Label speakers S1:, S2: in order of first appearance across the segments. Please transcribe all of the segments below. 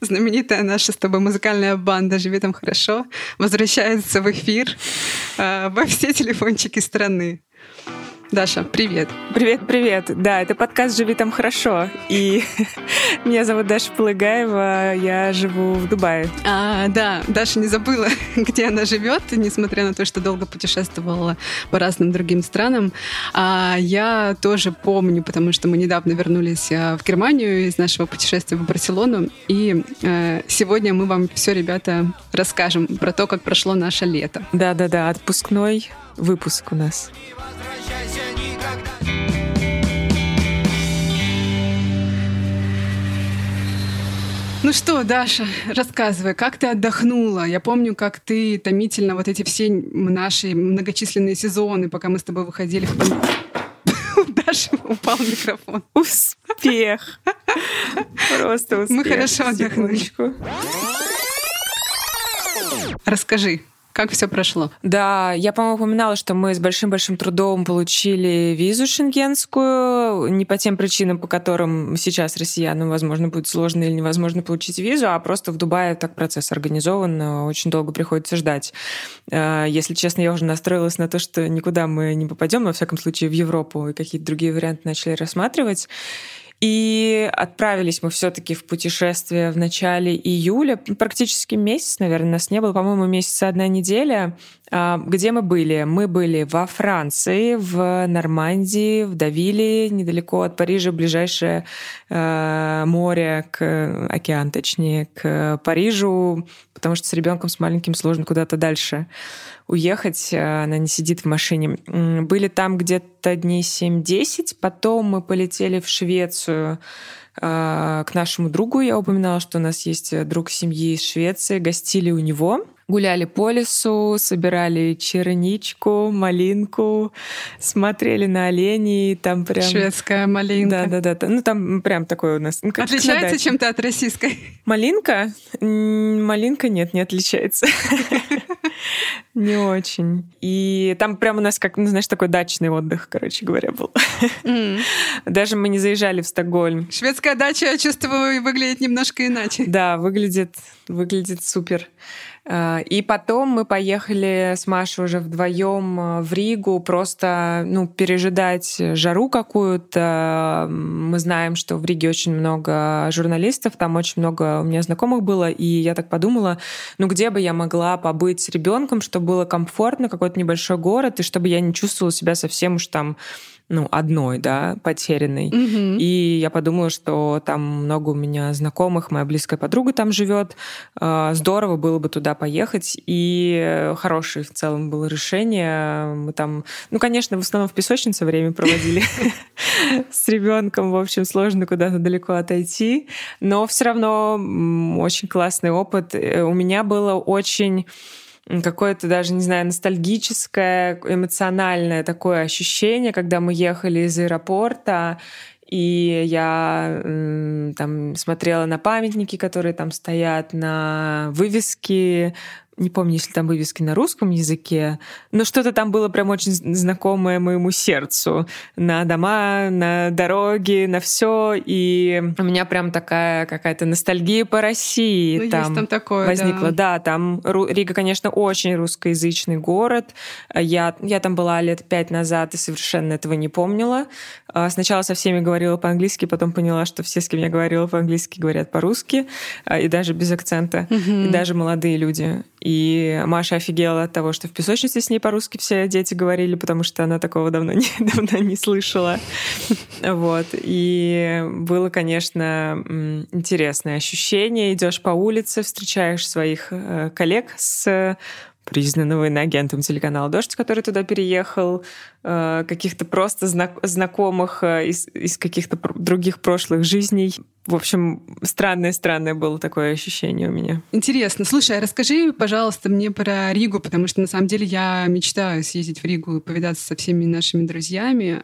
S1: знаменитая наша с тобой музыкальная банда «Живи там хорошо» возвращается в эфир э, во все телефончики страны. Даша, привет.
S2: Привет, привет. Да, это подкаст «Живи там хорошо». И меня зовут Даша Полыгаева, я живу в Дубае.
S1: А, да, Даша не забыла, где она живет, несмотря на то, что долго путешествовала по разным другим странам. А я тоже помню, потому что мы недавно вернулись а, в Германию из нашего путешествия в Барселону. И э, сегодня мы вам все, ребята, расскажем про то, как прошло наше лето.
S2: Да-да-да, отпускной выпуск у нас.
S1: Ну что, Даша, рассказывай, как ты отдохнула? Я помню, как ты томительно вот эти все наши многочисленные сезоны, пока мы с тобой выходили в Даша упал микрофон.
S2: Успех. Просто успех.
S1: Мы хорошо отдохнули. Расскажи, как все прошло?
S2: Да, я, по-моему, упоминала, что мы с большим-большим трудом получили визу шенгенскую, не по тем причинам, по которым сейчас россиянам, возможно, будет сложно или невозможно получить визу, а просто в Дубае так процесс организован, очень долго приходится ждать. Э, если честно, я уже настроилась на то, что никуда мы не попадем, во всяком случае, в Европу, и какие-то другие варианты начали рассматривать. И отправились мы все-таки в путешествие в начале июля, практически месяц, наверное, нас не было, по-моему, месяца одна неделя. А, где мы были? Мы были во Франции, в Нормандии, в Давиле, недалеко от Парижа, ближайшее э, море, к океан, точнее, к Парижу, потому что с ребенком с маленьким сложно куда-то дальше уехать, э, она не сидит в машине. Были там где-то дней 7-10, потом мы полетели в Швецию э, к нашему другу. Я упоминала, что у нас есть друг семьи из Швеции, гостили у него гуляли по лесу, собирали черничку, малинку, смотрели на оленей, там прям...
S1: Шведская малинка.
S2: Да-да-да. Ну, там прям такое у нас... Ну,
S1: как отличается чем-то от российской?
S2: Малинка? Малинка нет, не отличается. Не очень. И там прям у нас, как, ну, знаешь, такой дачный отдых, короче говоря, был. Даже мы не заезжали в Стокгольм.
S1: Шведская дача, я чувствую, выглядит немножко иначе.
S2: Да, выглядит, выглядит супер. А, и потом мы поехали с Машей уже вдвоем а, в Ригу просто ну, пережидать жару какую-то. Мы знаем, что в Риге очень много журналистов, там очень много у меня знакомых было, и я так подумала, ну где бы я могла побыть с ребенком, чтобы было комфортно, какой-то небольшой город, и чтобы я не чувствовала себя совсем уж там ну, одной, да, потерянной.
S1: Угу.
S2: И я подумала, что там много у меня знакомых, моя близкая подруга там живет. А, здорово было бы туда поехать. И хорошее в целом было решение. Мы там, ну, конечно, в основном в песочнице время проводили с ребенком. В общем, сложно куда-то далеко отойти. Но все равно очень классный опыт. Э, у меня было очень какое-то даже, не знаю, ностальгическое, эмоциональное такое ощущение, когда мы ехали из аэропорта, и я там смотрела на памятники, которые там стоят, на вывески не помню, если там вывески на русском языке, но что-то там было прям очень знакомое моему сердцу. На дома, на дороги, на все. И у меня прям такая какая-то ностальгия по России
S1: ну,
S2: там,
S1: там такое,
S2: возникла. Да. да, там Рига, конечно, очень русскоязычный город. Я, я там была лет пять назад и совершенно этого не помнила. А, сначала со всеми говорила по-английски, потом поняла, что все, с кем я говорила по-английски, говорят по-русски, а, и даже без акцента,
S1: угу.
S2: и даже молодые люди. И Маша офигела от того, что в песочнице с ней по-русски все дети говорили, потому что она такого давно не, давно не слышала. Вот. И было, конечно, интересное ощущение. Идешь по улице, встречаешь своих э, коллег с признанного иноагентом телеканала «Дождь», который туда переехал, э, каких-то просто знакомых э, из, из каких-то других прошлых жизней. В общем, странное-странное было такое ощущение у меня.
S1: Интересно. Слушай, а расскажи, пожалуйста, мне про Ригу, потому что на самом деле я мечтаю съездить в Ригу и повидаться со всеми нашими друзьями.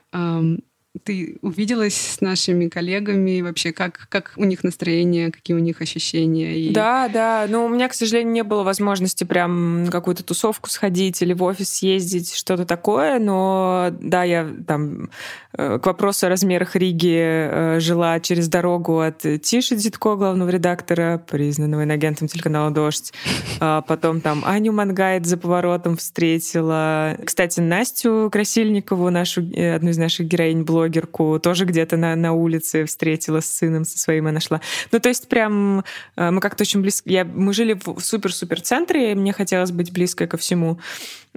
S1: Ты увиделась с нашими коллегами, вообще как, как у них настроение, какие у них ощущения?
S2: И... Да, да, но у меня, к сожалению, не было возможности прям какую-то тусовку сходить или в офис съездить, что-то такое, но да, я там э, к вопросу о размерах Риги э, жила через дорогу от Тиши Дитко, главного редактора, признанного инагентом телеканала «Дождь», а потом там Аню Мангайт за поворотом встретила. Кстати, Настю Красильникову, нашу, э, одну из наших героинь блогерку, тоже где-то на, на улице встретила с сыном со своим и нашла. Ну, то есть прям э, мы как-то очень близко... Я, мы жили в супер-супер центре, и мне хотелось быть близко ко всему.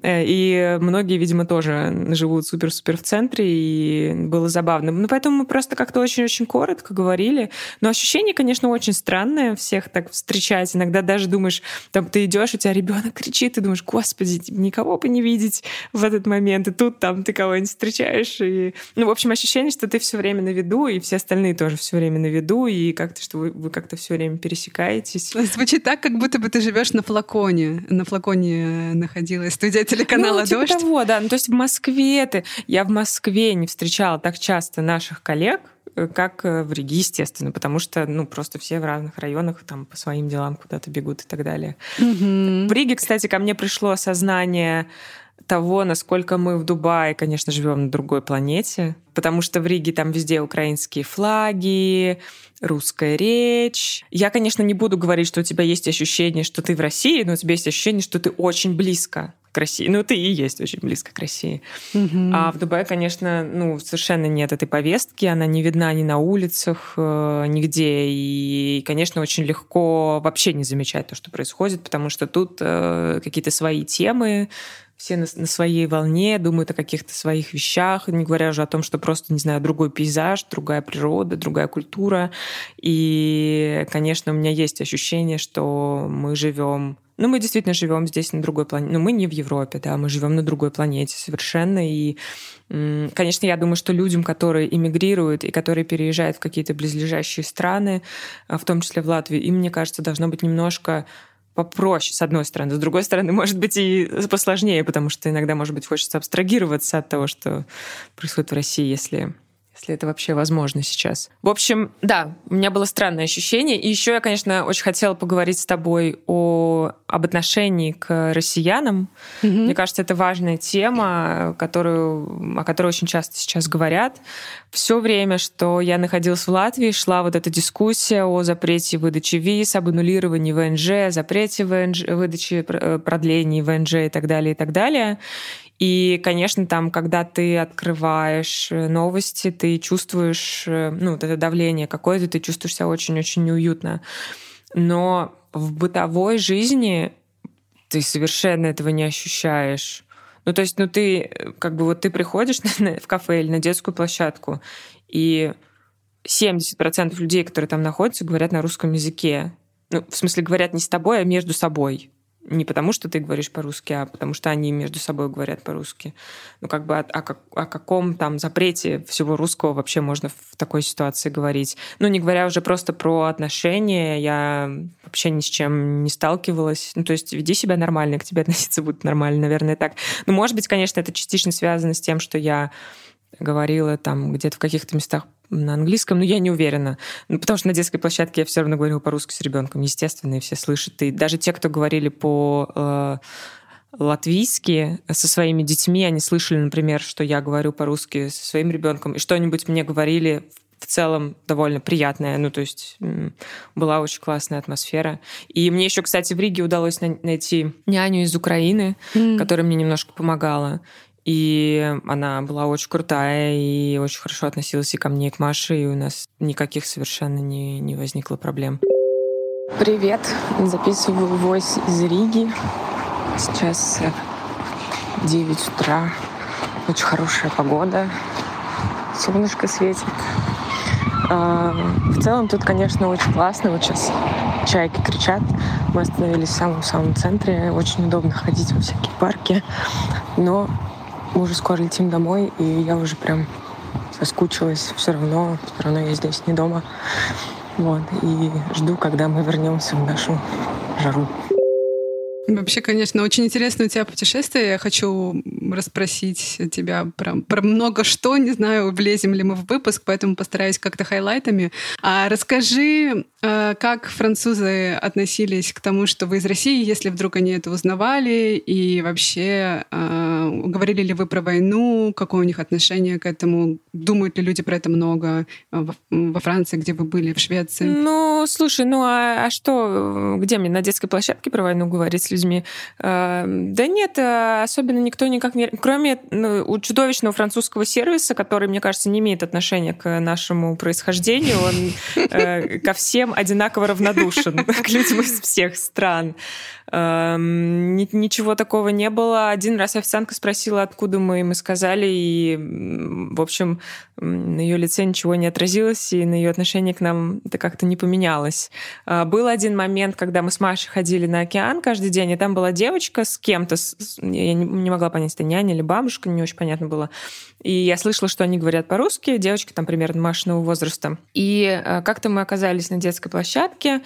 S2: Э, и многие, видимо, тоже живут супер-супер в центре, и было забавно. Ну, поэтому мы просто как-то очень-очень коротко говорили. Но ощущение, конечно, очень странное всех так встречать. Иногда даже думаешь, там ты идешь, у тебя ребенок кричит, ты думаешь, господи, никого бы не видеть в этот момент. И тут там ты кого-нибудь встречаешь. И... Ну, в общем, ощущение, что ты все время на виду, и все остальные тоже все время на виду, и как-то, что вы, вы как-то все время пересекаетесь.
S1: Звучит так, как будто бы ты живешь на флаконе. На флаконе находилась студия телеканала
S2: ну, типа
S1: «Дождь».
S2: того, да. Ну, то есть в Москве ты... Я в Москве не встречала так часто наших коллег, э, как э, в Риге, естественно, потому что, ну, просто все в разных районах там по своим делам куда-то бегут и так далее.
S1: Mm-hmm.
S2: В Риге, кстати, ко мне пришло осознание того, насколько мы в Дубае, конечно, живем на другой планете, потому что в Риге там везде украинские флаги, русская речь. Я, конечно, не буду говорить, что у тебя есть ощущение, что ты в России, но у тебя есть ощущение, что ты очень близко к России. Ну, ты и есть очень близко к России.
S1: Mm-hmm.
S2: А в Дубае, конечно, ну, совершенно нет этой повестки, она не видна ни на улицах, э, нигде. И, конечно, очень легко вообще не замечать то, что происходит, потому что тут э, какие-то свои темы, все на, на своей волне, думают о каких-то своих вещах, не говоря уже о том, что просто, не знаю, другой пейзаж, другая природа, другая культура. И, конечно, у меня есть ощущение, что мы живем ну, мы действительно живем здесь на другой планете. Но мы не в Европе, да, мы живем на другой планете совершенно. И, конечно, я думаю, что людям, которые иммигрируют и которые переезжают в какие-то близлежащие страны, а, в том числе в Латвию, им, мне кажется, должно быть немножко попроще, с одной стороны. С другой стороны, может быть, и посложнее, потому что иногда, может быть, хочется абстрагироваться от того, что происходит в России, если если это вообще возможно сейчас. В общем, да, у меня было странное ощущение. И еще я, конечно, очень хотела поговорить с тобой о, об отношении к россиянам.
S1: Mm-hmm.
S2: Мне кажется, это важная тема, которую, о которой очень часто сейчас говорят. Все время, что я находилась в Латвии, шла вот эта дискуссия о запрете выдачи виз, об аннулировании ВНЖ, запрете ВНЖ, выдачи э, продлений ВНЖ и так далее, и так далее. И, конечно, там, когда ты открываешь э, новости, ты чувствуешь, э, ну, вот это давление какое-то, ты чувствуешь себя очень-очень неуютно. Но в бытовой жизни ты совершенно этого не ощущаешь. Ну, то есть, ну, ты, э, как бы, вот ты приходишь в кафе или на детскую площадку, и 70% людей, которые там находятся, говорят на русском языке. Ну, в смысле, говорят не с тобой, а между собой не потому, что ты говоришь по-русски, а потому что они между собой говорят по-русски. Ну, как бы о, о, о каком там запрете всего русского вообще можно в такой ситуации говорить? Ну, не говоря уже просто про отношения, я вообще ни с чем не сталкивалась. Ну, то есть веди себя нормально, к тебе относиться будут нормально, наверное, так. Ну, может быть, конечно, это частично связано с тем, что я говорила там где-то в каких-то местах на английском, но я не уверена. Ну, потому что на детской площадке я все равно говорила по-русски с ребенком, естественно, и все слышат. И даже те, кто говорили по э, латвийски со своими детьми, они слышали, например, что я говорю по-русски со своим ребенком, и что-нибудь мне говорили в целом довольно приятная. Ну, то есть была очень классная атмосфера. И мне еще, кстати, в Риге удалось найти няню из Украины, mm. которая мне немножко помогала. И она была очень крутая и очень хорошо относилась и ко мне, и к Маше, и у нас никаких совершенно не, не возникло проблем. Привет, записываю войс из Риги. Сейчас 9 утра, очень хорошая погода, солнышко светит. А, в целом тут, конечно, очень классно. Вот сейчас чайки кричат. Мы остановились в самом-самом центре. Очень удобно ходить во всякие парки. Но мы уже скоро летим домой, и я уже прям соскучилась все равно. Все равно я здесь не дома. Вот. И жду, когда мы вернемся в нашу жару.
S1: Вообще, конечно, очень интересно у тебя путешествие. Я хочу расспросить тебя про, про много что. Не знаю, влезем ли мы в выпуск, поэтому постараюсь как-то хайлайтами. А расскажи, э, как французы относились к тому, что вы из России, если вдруг они это узнавали, и вообще э, говорили ли вы про войну, какое у них отношение к этому, думают ли люди про это много э, во Франции, где вы были, в Швеции?
S2: Ну, слушай, ну а, а что, где мне на детской площадке про войну говорить людьми? Да нет, особенно никто никак не... Кроме ну, у чудовищного французского сервиса, который, мне кажется, не имеет отношения к нашему происхождению, он ко всем одинаково равнодушен, к людям из всех стран. Эм, ничего такого не было. Один раз официантка спросила, откуда мы, мы сказали, и, в общем, на ее лице ничего не отразилось, и на ее отношение к нам это как-то не поменялось. Был один момент, когда мы с Машей ходили на океан каждый день, и там была девочка с кем-то, я не могла понять, это няня или бабушка, не очень понятно было. И я слышала, что они говорят по-русски, девочки там примерно Машиного возраста. И э, как-то мы оказались на детской площадке,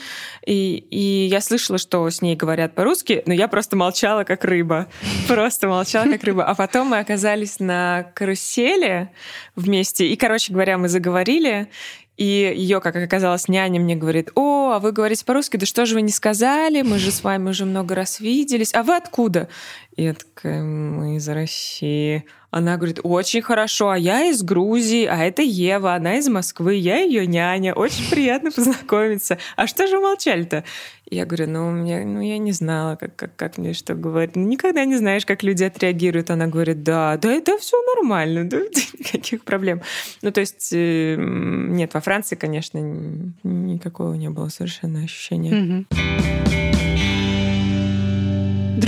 S2: и, и я слышала, что с ней говорят по-русски, но я просто молчала, как рыба. Просто молчала, как рыба. А потом мы оказались на карусели вместе, и, короче говоря, мы заговорили, и ее, как оказалось, няня мне говорит, о, а вы говорите по-русски, да что же вы не сказали, мы же с вами уже много раз виделись, а вы откуда? И я такая, мы из России. Она говорит, очень хорошо, а я из Грузии, а это Ева, она из Москвы, я ее няня, очень приятно познакомиться. А что же молчали-то? Я говорю, ну, мне, ну я не знала, как, как, как мне что говорить. Ну, никогда не знаешь, как люди отреагируют. Она говорит, да, да, это все нормально, да, никаких проблем. Ну, то есть, э, нет, во Франции, конечно, никакого не было совершенно ощущения.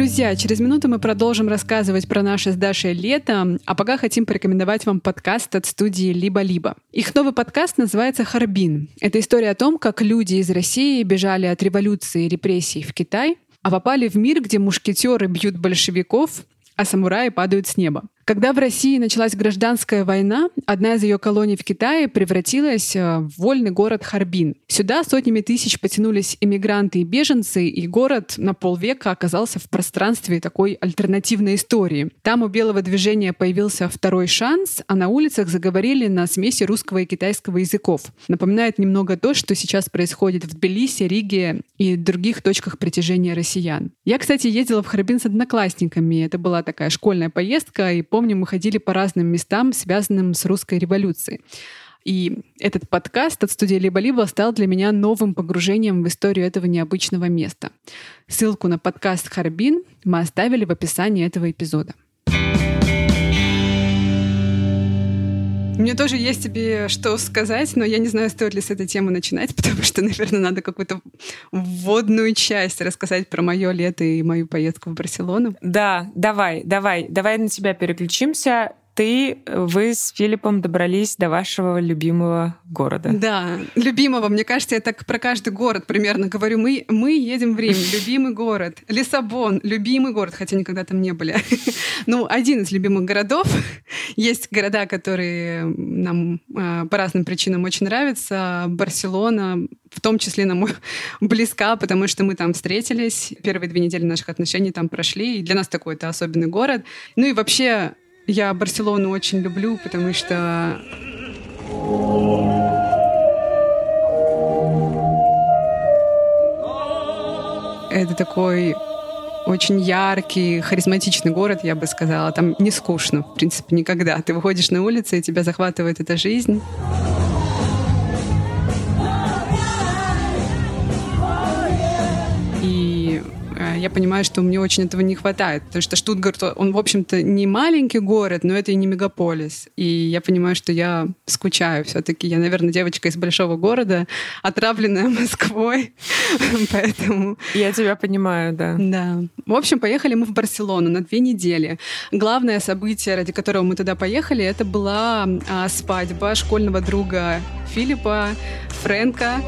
S1: Друзья, через минуту мы продолжим рассказывать про наше с Дашей лето, а пока хотим порекомендовать вам подкаст от студии «Либо-либо». Их новый подкаст называется «Харбин». Это история о том, как люди из России бежали от революции и репрессий в Китай, а попали в мир, где мушкетеры бьют большевиков, а самураи падают с неба. Когда в России началась гражданская война, одна из ее колоний в Китае превратилась э, в вольный город Харбин. Сюда сотнями тысяч потянулись иммигранты и беженцы, и город на полвека оказался в пространстве такой альтернативной истории. Там у белого движения появился второй шанс, а на улицах заговорили на смеси русского и китайского языков. Напоминает немного то, что сейчас происходит в Тбилиси, Риге и других точках притяжения россиян. Я, кстати, ездила в Харбин с одноклассниками. Это была такая школьная поездка, и помню, мы ходили по разным местам, связанным с русской революцией. И этот подкаст от студии «Либо-либо» стал для меня новым погружением в историю этого необычного места. Ссылку на подкаст «Харбин» мы оставили в описании этого эпизода. Мне тоже есть тебе что сказать, но я не знаю, стоит ли с этой темы начинать, потому что, наверное, надо какую-то вводную часть рассказать про мое лето и мою поездку в Барселону.
S2: Да, давай, давай, давай на тебя переключимся ты, вы с Филиппом добрались до вашего любимого города.
S1: Да, любимого. Мне кажется, я так про каждый город примерно говорю. Мы, мы едем в Рим, любимый город. Лиссабон, любимый город, хотя никогда там не были. ну, один из любимых городов. Есть города, которые нам э, по разным причинам очень нравятся. Барселона, в том числе нам близка, потому что мы там встретились. Первые две недели наших отношений там прошли. И для нас такой это особенный город. Ну и вообще я Барселону очень люблю, потому что это такой очень яркий, харизматичный город, я бы сказала. Там не скучно, в принципе, никогда. Ты выходишь на улицу, и тебя захватывает эта жизнь. Я понимаю, что мне очень этого не хватает, потому что Штутгарт, он, в общем-то, не маленький город, но это и не мегаполис. И я понимаю, что я скучаю все-таки. Я, наверное, девочка из большого города, отравленная Москвой, поэтому...
S2: Я тебя понимаю, да.
S1: Да. В общем, поехали мы в Барселону на две недели. Главное событие, ради которого мы туда поехали, это была а, свадьба школьного друга Филиппа, Фрэнка.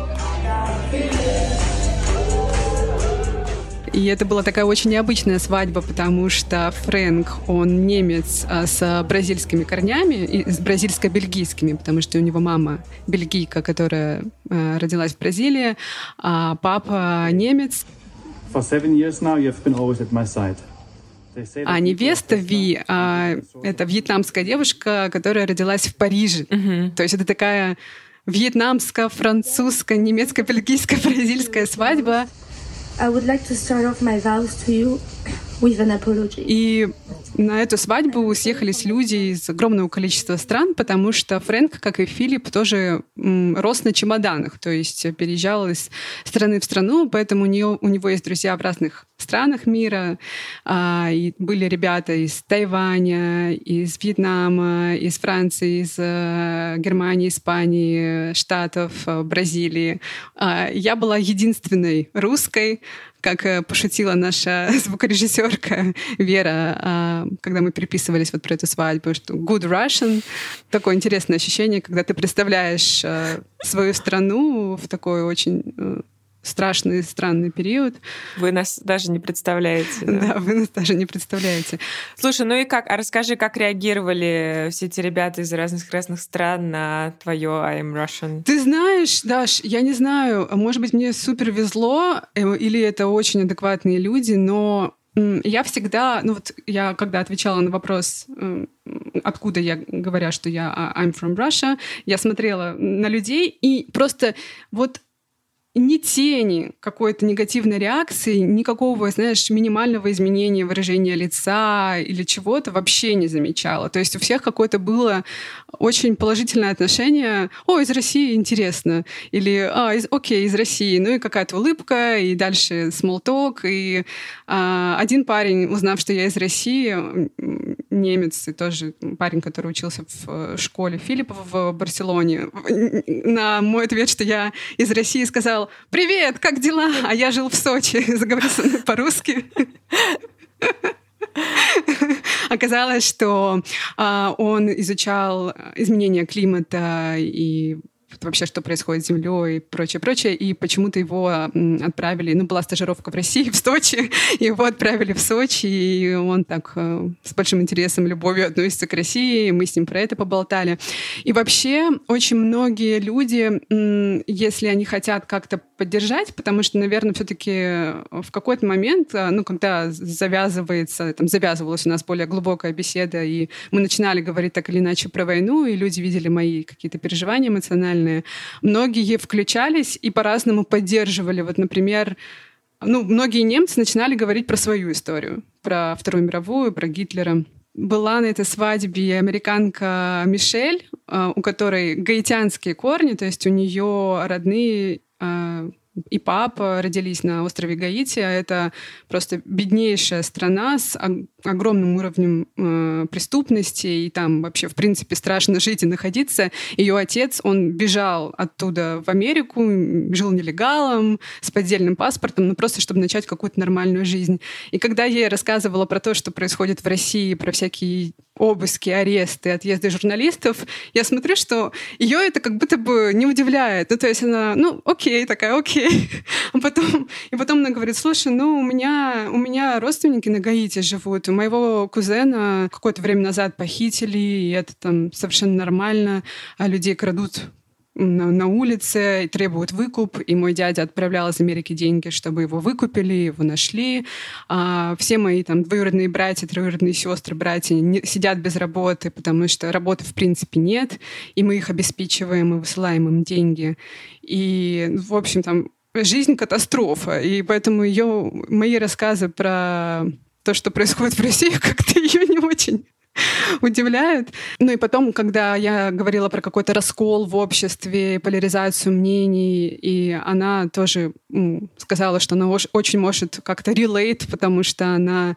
S1: И это была такая очень необычная свадьба, потому что Фрэнк, он немец а, с бразильскими корнями, и с бразильско-бельгийскими, потому что у него мама бельгийка, которая а, родилась в Бразилии, а папа немец. For seven years now, you've been always at my side. А невеста Ви а, — это вьетнамская девушка, которая родилась в Париже. Mm-hmm. То есть это такая вьетнамско-французская, немецко-бельгийская, бразильская свадьба. I would like to start off my vows to you. И на эту свадьбу съехались люди из огромного количества стран, потому что Фрэнк, как и Филипп, тоже рос на чемоданах, то есть переезжал из страны в страну, поэтому у, нее, у него есть друзья в разных странах мира. А, и были ребята из Тайваня, из Вьетнама, из Франции, из а, Германии, Испании, Штатов, а, Бразилии. А, я была единственной русской, как э, пошутила наша звукорежиссерка Вера, а, когда мы переписывались вот про эту свадьбу, что good Russian, такое интересное ощущение, когда ты представляешь э, свою страну в такой очень э, страшный, странный период.
S2: Вы нас даже не представляете. Да?
S1: да, вы нас даже не представляете.
S2: Слушай, ну и как, а расскажи, как реагировали все эти ребята из разных разных стран на твое I'm Russian?
S1: Ты знаешь, Даш, я не знаю, может быть, мне супер везло, э, или это очень адекватные люди, но я всегда, ну вот я когда отвечала на вопрос, откуда я говоря, что я а, I'm from Russia, я смотрела на людей и просто вот ни тени какой-то негативной реакции, никакого, знаешь, минимального изменения выражения лица или чего-то вообще не замечала. То есть у всех какое-то было очень положительное отношение. О, из России интересно. Или, а, из, окей, из России. Ну и какая-то улыбка, и дальше talk. И а, один парень, узнав, что я из России, немец, и тоже парень, который учился в школе Филиппова в Барселоне, на мой ответ, что я из России, сказал, «Привет, как дела?» А я жил в Сочи, заговорил со мной по-русски. Оказалось, что а, он изучал изменения климата и вообще, что происходит с Землей и прочее, прочее. И почему-то его отправили, ну, была стажировка в России, в Сочи, его отправили в Сочи, и он так э, с большим интересом, любовью относится к России, мы с ним про это поболтали. И вообще очень многие люди, если они хотят как-то поддержать, потому что, наверное, все-таки в какой-то момент, э, ну, когда завязывается, там, завязывалась у нас более глубокая беседа, и мы начинали говорить так или иначе про войну, и люди видели мои какие-то переживания эмоциональные, эмоциональные. Многие включались и по-разному поддерживали. Вот, например, ну, многие немцы начинали говорить про свою историю, про Вторую мировую, про Гитлера. Была на этой свадьбе американка Мишель, э, у которой гаитянские корни, то есть у нее родные э, и папа родились на острове Гаити, а это просто беднейшая страна с огромным уровнем э, преступности, и там вообще, в принципе, страшно жить и находиться. Ее отец, он бежал оттуда в Америку, жил нелегалом, с поддельным паспортом, ну просто чтобы начать какую-то нормальную жизнь. И когда я ей рассказывала про то, что происходит в России, про всякие обыски, аресты, отъезды журналистов, я смотрю, что ее это как будто бы не удивляет. Ну, то есть она, ну, окей, такая, окей. А потом, и потом она говорит, слушай, ну, у меня, у меня родственники на Гаити живут, у моего кузена какое-то время назад похитили, и это там совершенно нормально, а людей крадут на, улице требуют выкуп, и мой дядя отправлял из Америки деньги, чтобы его выкупили, его нашли. А все мои там двоюродные братья, троюродные сестры, братья не, сидят без работы, потому что работы в принципе нет, и мы их обеспечиваем и высылаем им деньги. И, в общем, там жизнь катастрофа, и поэтому ее мои рассказы про то, что происходит в России, как-то ее не очень удивляют. Ну и потом, когда я говорила про какой-то раскол в обществе, поляризацию мнений, и она тоже сказала, что она очень может как-то relate, потому что она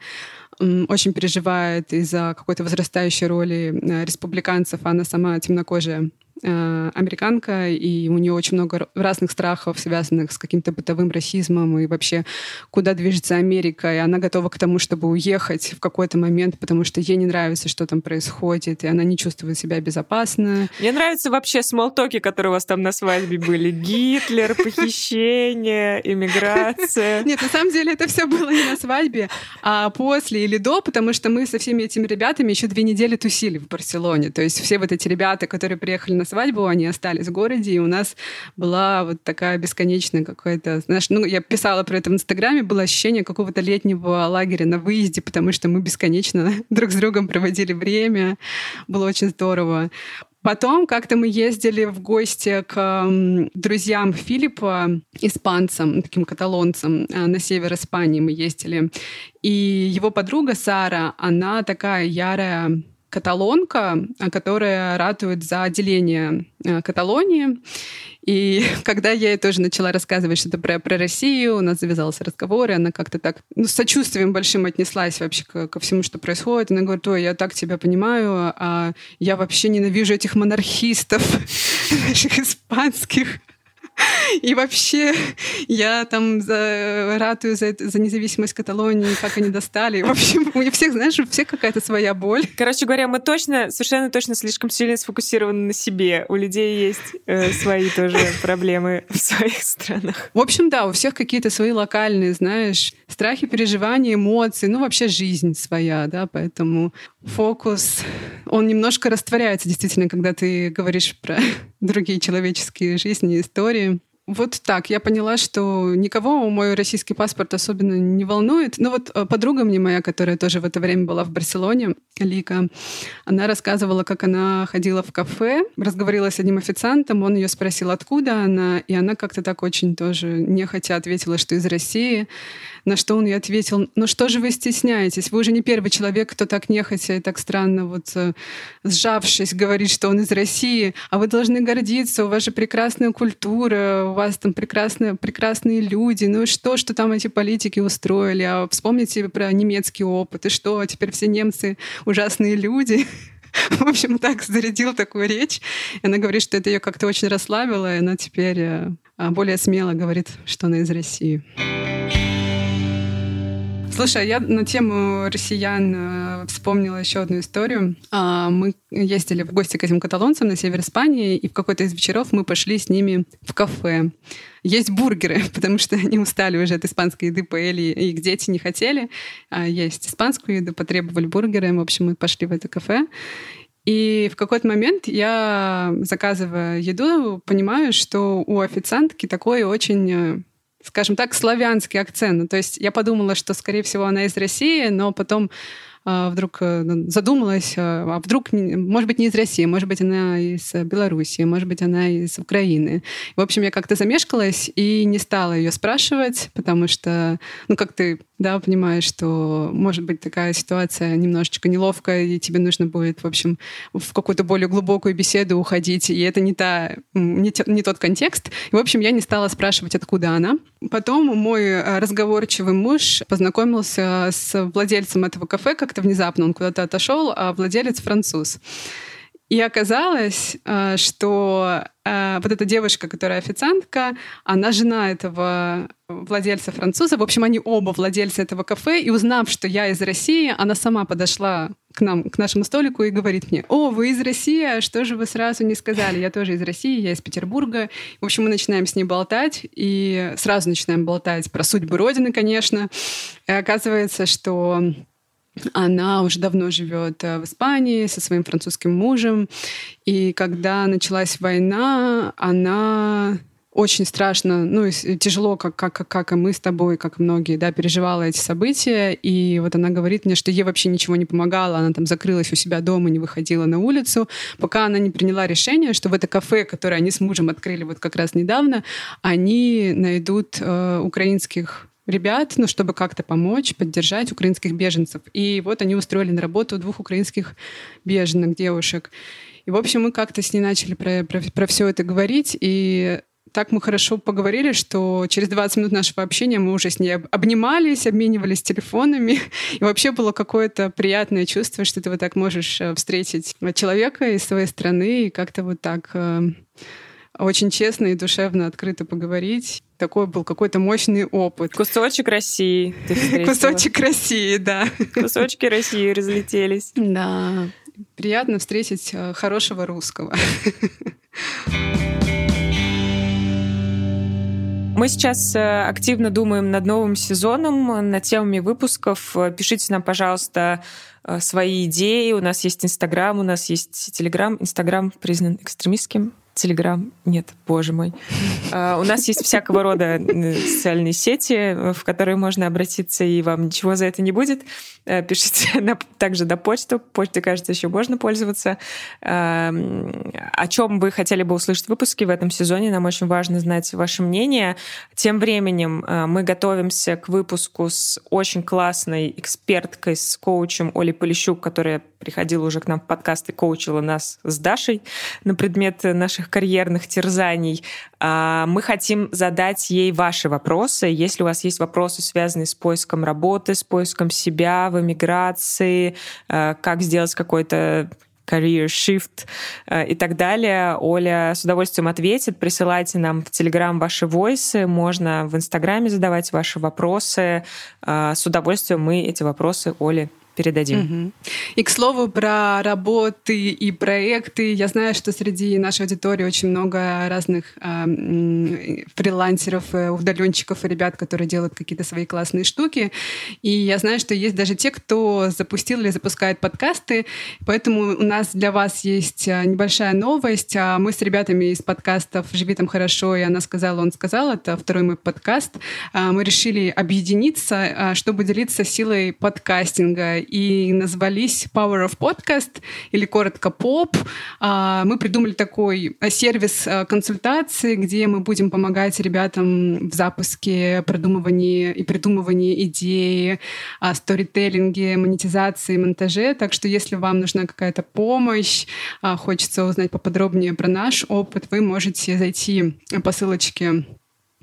S1: очень переживает из-за какой-то возрастающей роли э, республиканцев, а она сама темнокожая американка, и у нее очень много разных страхов, связанных с каким-то бытовым расизмом и вообще куда движется Америка, и она готова к тому, чтобы уехать в какой-то момент, потому что ей не нравится, что там происходит, и она не чувствует себя безопасно.
S2: Мне нравятся вообще смолтоки, которые у вас там на свадьбе были. Гитлер, похищение, иммиграция.
S1: Нет, на самом деле это все было не на свадьбе, а после или до, потому что мы со всеми этими ребятами еще две недели тусили в Барселоне. То есть все вот эти ребята, которые приехали на свадьбу, они остались в городе, и у нас была вот такая бесконечная какая-то... Знаешь, ну, я писала про это в Инстаграме, было ощущение какого-то летнего лагеря на выезде, потому что мы бесконечно друг с другом проводили время. Было очень здорово. Потом как-то мы ездили в гости к друзьям Филиппа, испанцам, таким каталонцам, э, на север Испании мы ездили. И его подруга Сара, она такая ярая каталонка, э, которая ратует за отделение э, Каталонии. И когда я ей тоже начала рассказывать что-то про, про Россию, у нас завязался разговор, и она как-то так ну, с сочувствием большим отнеслась вообще ко, ко всему, что происходит. Она говорит, ой, я так тебя понимаю, а я вообще ненавижу этих монархистов наших испанских. И вообще я там за, ратую за, за независимость Каталонии, как они достали. В общем, у всех, знаешь, у всех какая-то своя боль.
S2: Короче говоря, мы точно, совершенно точно слишком сильно сфокусированы на себе. У людей есть э, свои тоже проблемы в своих странах.
S1: В общем, да, у всех какие-то свои локальные, знаешь, страхи, переживания, эмоции, ну вообще жизнь своя, да, поэтому фокус, он немножко растворяется действительно, когда ты говоришь про другие человеческие жизни, истории. Вот так. Я поняла, что никого мой российский паспорт особенно не волнует. Но вот э, подруга мне моя, которая тоже в это время была в Барселоне, Лика, она рассказывала, как она ходила в кафе, разговаривала с одним официантом, он ее спросил, откуда она, и она как-то так очень тоже нехотя ответила, что из России. На что он ей ответил, ну что же вы стесняетесь? Вы уже не первый человек, кто так нехотя и так странно вот э, сжавшись говорит, что он из России, а вы должны гордиться, у вас же прекрасная культура, у вас там прекрасные, прекрасные люди, ну и что, что там эти политики устроили, а вспомните про немецкий опыт, и что, теперь все немцы ужасные люди. В общем, так зарядил такую речь. И она говорит, что это ее как-то очень расслабило, и она теперь э, более смело говорит, что она из России. Слушай, а я на тему россиян э, вспомнила еще одну историю. А, мы ездили в гости к этим каталонцам на север Испании, и в какой-то из вечеров мы пошли с ними в кафе. Есть бургеры, потому что они устали уже от испанской еды, поели, и их дети не хотели а есть испанскую еду, потребовали бургеры. В общем, мы пошли в это кафе. И в какой-то момент я, заказывая еду, понимаю, что у официантки такой очень э, скажем так, славянский акцент. Ну, то есть я подумала, что, скорее всего, она из России, но потом а, вдруг э, ну, задумалась, а, а вдруг, может быть, не из России, может быть, она из Белоруссии, может быть, она из Украины. В общем, я как-то замешкалась и не стала ее спрашивать, потому что, ну, как ты, да, понимаешь, что может быть такая ситуация немножечко неловкая, и тебе нужно будет, в общем, в какую-то более глубокую беседу уходить, и это не, та, не, те, не тот контекст. И, в общем, я не стала спрашивать, откуда она. Потом мой э, разговорчивый муж познакомился с владельцем этого кафе, как как-то внезапно он куда-то отошел, а владелец француз. И оказалось, э, что э, вот эта девушка, которая официантка, она жена этого владельца француза. В общем, они оба владельцы этого кафе. И узнав, что я из России, она сама подошла к нам, к нашему столику и говорит мне, «О, вы из России, а что же вы сразу не сказали? Я тоже из России, я из Петербурга». В общем, мы начинаем с ней болтать, и сразу начинаем болтать про судьбу Родины, конечно. И оказывается, что она уже давно живет э, в Испании со своим французским мужем. И когда началась война, она очень страшно, ну тяжело, как, как, как и мы с тобой, как многие, да, переживала эти события. И вот она говорит мне, что ей вообще ничего не помогало. Она там закрылась у себя дома, не выходила на улицу, пока она не приняла решение, что в это кафе, которое они с мужем открыли вот как раз недавно, они найдут э, украинских ребят, ну, чтобы как-то помочь, поддержать украинских беженцев. И вот они устроили на работу двух украинских беженок, девушек. И, в общем, мы как-то с ней начали про, про, про все это говорить, и так мы хорошо поговорили, что через 20 минут нашего общения мы уже с ней обнимались, обменивались телефонами. И вообще было какое-то приятное чувство, что ты вот так можешь э, встретить человека из своей страны и как-то вот так э, очень честно и душевно, открыто поговорить. Такой был какой-то мощный опыт.
S2: Кусочек России.
S1: Кусочек России, да.
S2: Кусочки России разлетелись.
S1: Да. Приятно встретить э, хорошего русского.
S2: Мы сейчас э, активно думаем над новым сезоном, над темами выпусков. Пишите нам, пожалуйста, э, свои идеи. У нас есть Инстаграм, у нас есть Телеграм. Инстаграм признан экстремистским. Телеграм нет, боже мой. А, у нас есть всякого рода социальные сети, в которые можно обратиться, и вам ничего за это не будет. Э, пишите также на почту. Почтой, кажется, еще можно пользоваться. А, о чем вы хотели бы услышать в выпуске в этом сезоне, нам очень важно знать ваше мнение. Тем временем э, мы готовимся к выпуску с очень классной эксперткой, с коучем Олей Полищук, которая приходила уже к нам в подкаст и коучила нас с Дашей на предмет наших карьерных терзаний. А, мы хотим задать ей ваши вопросы. Если у вас есть вопросы, связанные с поиском работы, с поиском себя в эмиграции, э, как сделать какой-то career shift э, и так далее. Оля с удовольствием ответит. Присылайте нам в Телеграм ваши войсы. Можно в Инстаграме задавать ваши вопросы. С удовольствием мы эти вопросы Оле передадим.
S1: Угу. И, к слову, про работы и проекты. Я знаю, что среди нашей аудитории очень много разных э, фрилансеров, удаленщиков и ребят, которые делают какие-то свои классные штуки. И я знаю, что есть даже те, кто запустил или запускает подкасты. Поэтому у нас для вас есть э, небольшая новость. А мы с ребятами из подкастов «Живи там хорошо» и «Она сказала, он сказал» — это второй мой подкаст. А, мы решили объединиться, а, чтобы делиться силой подкастинга и назвались Power of Podcast, или коротко ПОП. А, мы придумали такой э, сервис э, консультации, где мы будем помогать ребятам в запуске, продумывании и придумывании идеи, а, сторителлинге, монетизации, монтаже. Так что если вам нужна какая-то помощь, а, хочется узнать поподробнее про наш опыт, вы можете зайти по ссылочке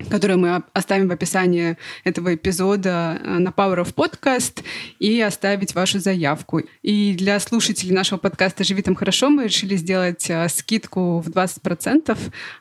S1: которую мы оставим в описании этого эпизода э, на Power of Podcast и оставить вашу заявку. И для слушателей нашего подкаста «Живи там хорошо» мы решили сделать э, скидку в 20%.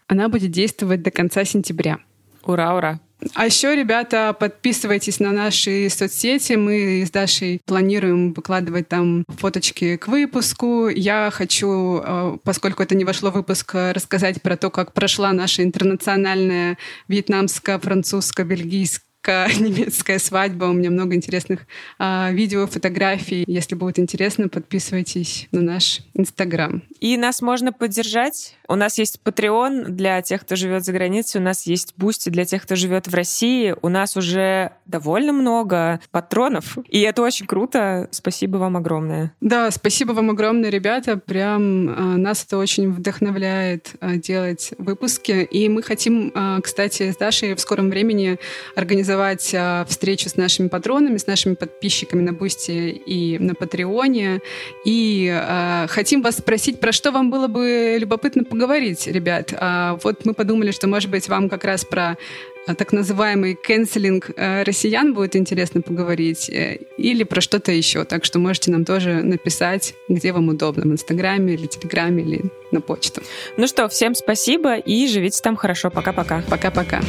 S1: Она будет действовать до конца сентября.
S2: Ура, ура!
S1: А еще, ребята, подписывайтесь на наши соцсети. Мы с Дашей планируем выкладывать там фоточки к выпуску. Я хочу, э, поскольку это не вошло в выпуск, рассказать про то, как прошла наша интернациональная вьетнамско-французско-бельгийская немецкая свадьба. У меня много интересных а, видео, фотографий. Если будет интересно, подписывайтесь на наш Инстаграм.
S2: И нас можно поддержать. У нас есть Patreon для тех, кто живет за границей. У нас есть Boosty для тех, кто живет в России. У нас уже довольно много патронов. И это очень круто. Спасибо вам огромное.
S1: Да, спасибо вам огромное, ребята. Прям а, нас это очень вдохновляет а, делать выпуски. И мы хотим, а, кстати, с Дашей в скором времени организовать организовать а, встречу с нашими патронами, с нашими подписчиками на Boosty и на Patreon е. И а, хотим вас спросить, про что вам было бы любопытно поговорить, ребят. А, вот мы подумали, что, может быть, вам как раз про а, так называемый cancelling э, россиян будет интересно поговорить э, или про что-то еще. Так что можете нам тоже написать, где вам удобно, в Инстаграме или Телеграме или на почту.
S2: Ну что, всем спасибо и живите там хорошо. Пока-пока.
S1: Пока-пока.